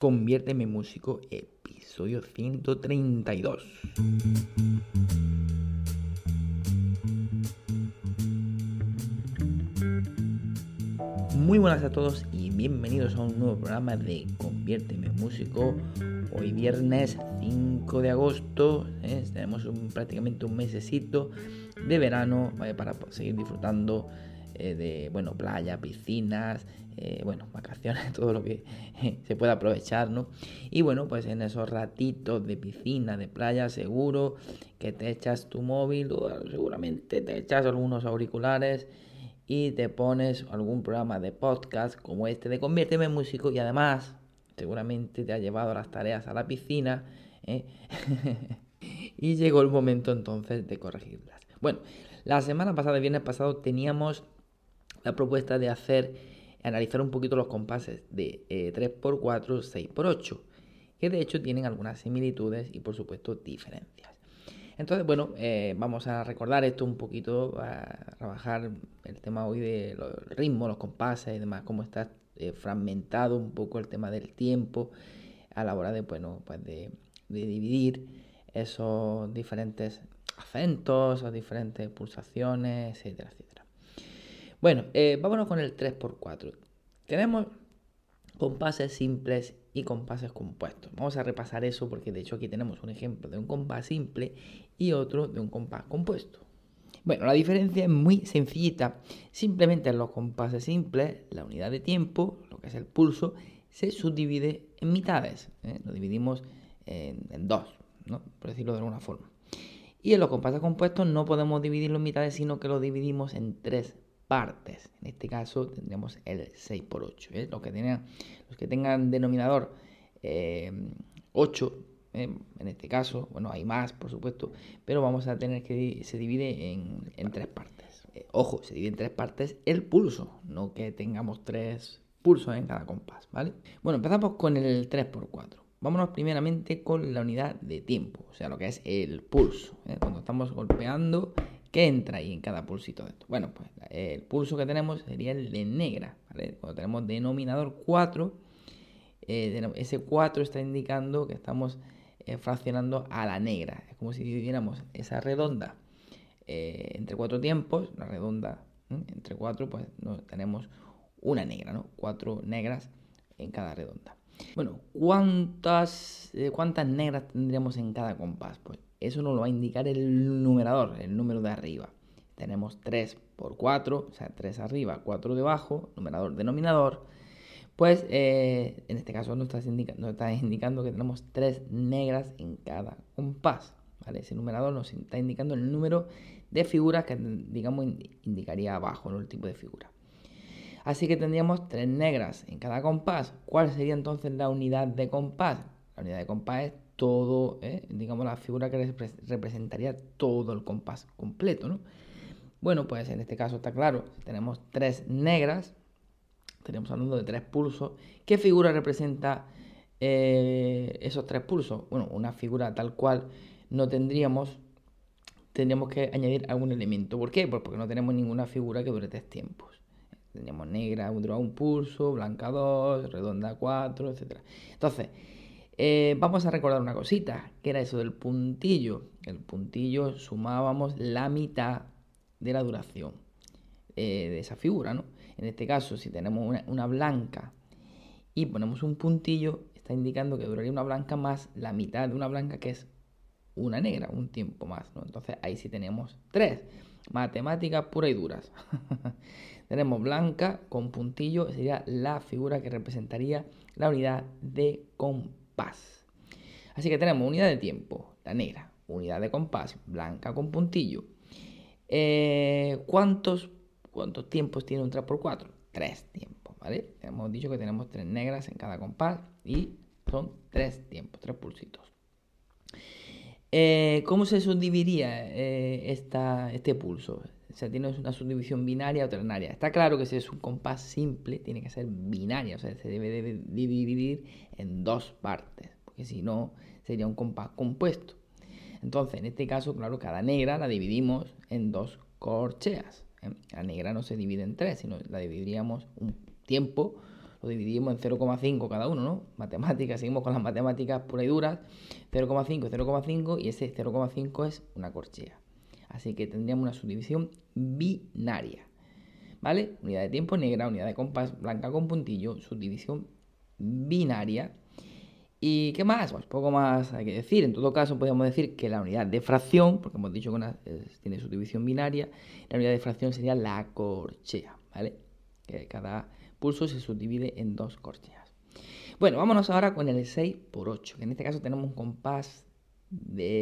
Conviérteme en músico, episodio 132. Muy buenas a todos y bienvenidos a un nuevo programa de Conviérteme en músico. Hoy viernes 5 de agosto, ¿eh? tenemos prácticamente un mesecito de verano para seguir disfrutando eh, de bueno, playa, piscinas, eh, bueno, vacaciones, todo lo que se pueda aprovechar, ¿no? Y bueno, pues en esos ratitos de piscina, de playa, seguro que te echas tu móvil o seguramente te echas algunos auriculares y te pones algún programa de podcast como este de Conviérteme en Músico y además seguramente te ha llevado las tareas a la piscina ¿eh? y llegó el momento entonces de corregirlas. Bueno, la semana pasada, el viernes pasado, teníamos la propuesta de hacer, analizar un poquito los compases de 3x4, eh, 6x8, que de hecho tienen algunas similitudes y por supuesto diferencias. Entonces, bueno, eh, vamos a recordar esto un poquito, a trabajar el tema hoy de los ritmos, los compases y demás, cómo está eh, fragmentado un poco el tema del tiempo a la hora de, bueno, pues de, de dividir esos diferentes acentos, o diferentes pulsaciones, etcétera, etcétera. Bueno, eh, vámonos con el 3x4. Tenemos compases simples y compases compuestos. Vamos a repasar eso porque de hecho aquí tenemos un ejemplo de un compás simple y otro de un compás compuesto. Bueno, la diferencia es muy sencillita. Simplemente en los compases simples, la unidad de tiempo, lo que es el pulso, se subdivide en mitades. ¿eh? Lo dividimos en, dos, ¿no? por decirlo de alguna forma. Y en los compases compuestos no podemos dividirlo en mitades, sino que lo dividimos en tres partes. En este caso tendremos el 6 por 8. ¿eh? Los, que tengan, los que tengan denominador 8, eh, ¿eh? en este caso, bueno, hay más, por supuesto, pero vamos a tener que se divide en, tres partes. ojo, se divide en tres partes el pulso, no que tengamos tres pulsos en cada compás, ¿vale? Bueno, empezamos con el 3x4. Vámonos primeramente con la unidad de tiempo, o sea, lo que es el pulso. Cuando estamos golpeando ¿Qué entra ahí en cada pulsito de esto? Bueno, pues el pulso que tenemos sería el de negra. Cuando tenemos denominador 4, eh, ese 4 está indicando que estamos eh, fraccionando a la negra. Es como si dividiéramos esa redonda eh, entre cuatro tiempos, la redonda entre cuatro, pues tenemos una negra, ¿no? Cuatro negras en cada redonda. Bueno, ¿cuántas, ¿cuántas negras tendríamos en cada compás? Pues eso nos lo va a indicar el numerador, el número de arriba. Tenemos 3 por 4, o sea, 3 arriba, 4 debajo, numerador, denominador. Pues eh, en este caso nos está, está, indicando que tenemos 3 negras en cada compás. ¿vale? Ese numerador nos está indicando el número de figuras que, digamos, indicaría abajo, el tipo de figura. Así que tendríamos 3 negras en cada compás. ¿Cuál sería entonces la unidad de compás? La unidad de compás es todo, ¿eh? digamos, la figura que representaría todo el compás completo, ¿no? Bueno, pues en este caso está claro, tenemos tres negras, estaríamos hablando de tres pulsos. ¿Qué figura representa eh, esos tres pulsos? Bueno, una figura tal cual no tendríamos, tendríamos que añadir algún elemento. ¿Por qué? Pues porque no tenemos ninguna figura que dure tres tiempos. Tendríamos negra, dura un pulso, blanca dos, redonda cuatro, etc. Entonces, eh, vamos a recordar una cosita, que era eso del puntillo. El puntillo sumábamos la mitad de la duración eh, de esa figura, ¿no? En este caso, si tenemos una, blanca y ponemos un puntillo, está indicando que duraría una blanca más la mitad de una blanca que es una negra, un tiempo más, ¿no? Entonces ahí sí tenemos tres. Matemáticas puras y duras. tenemos blanca con puntillo, sería la figura que representaría la unidad de compás Así que tenemos unidad de tiempo, la negra, unidad de compás, blanca con puntillo. Eh, ¿cuántos, ¿Cuántos tiempos tiene un 3x4? Tres tiempos, ¿vale? Hemos dicho que tenemos tres negras en cada compás y son tres tiempos, tres pulsitos. Eh, ¿Cómo se subdividiría eh, esta, este pulso? O sea, tiene una subdivisión binaria o ternaria. Está claro que si es un compás simple, tiene que ser binaria, o sea, se debe dividir en dos partes, porque si no, sería un compás compuesto. Entonces, en este caso, claro, cada negra la dividimos en dos corcheas. ¿eh? La negra no se divide en tres, sino la dividiríamos un tiempo, lo dividimos en 0,5 cada uno, ¿no? Matemáticas, seguimos con las matemáticas puras y duras, 0,5, 0,5 y ese 0,5 es una corchea. Así que tendríamos una subdivisión binaria. ¿Vale? Unidad de tiempo negra, unidad de compás blanca con puntillo, subdivisión binaria. ¿Y qué más? Pues poco más hay que decir. En todo caso, podríamos decir que la unidad de fracción, porque hemos dicho que tiene subdivisión binaria, la unidad de fracción sería la corchea, ¿vale? Que cada pulso se subdivide en dos corcheas. Bueno, vámonos ahora con el 6 por 8, que en este caso tenemos un compás de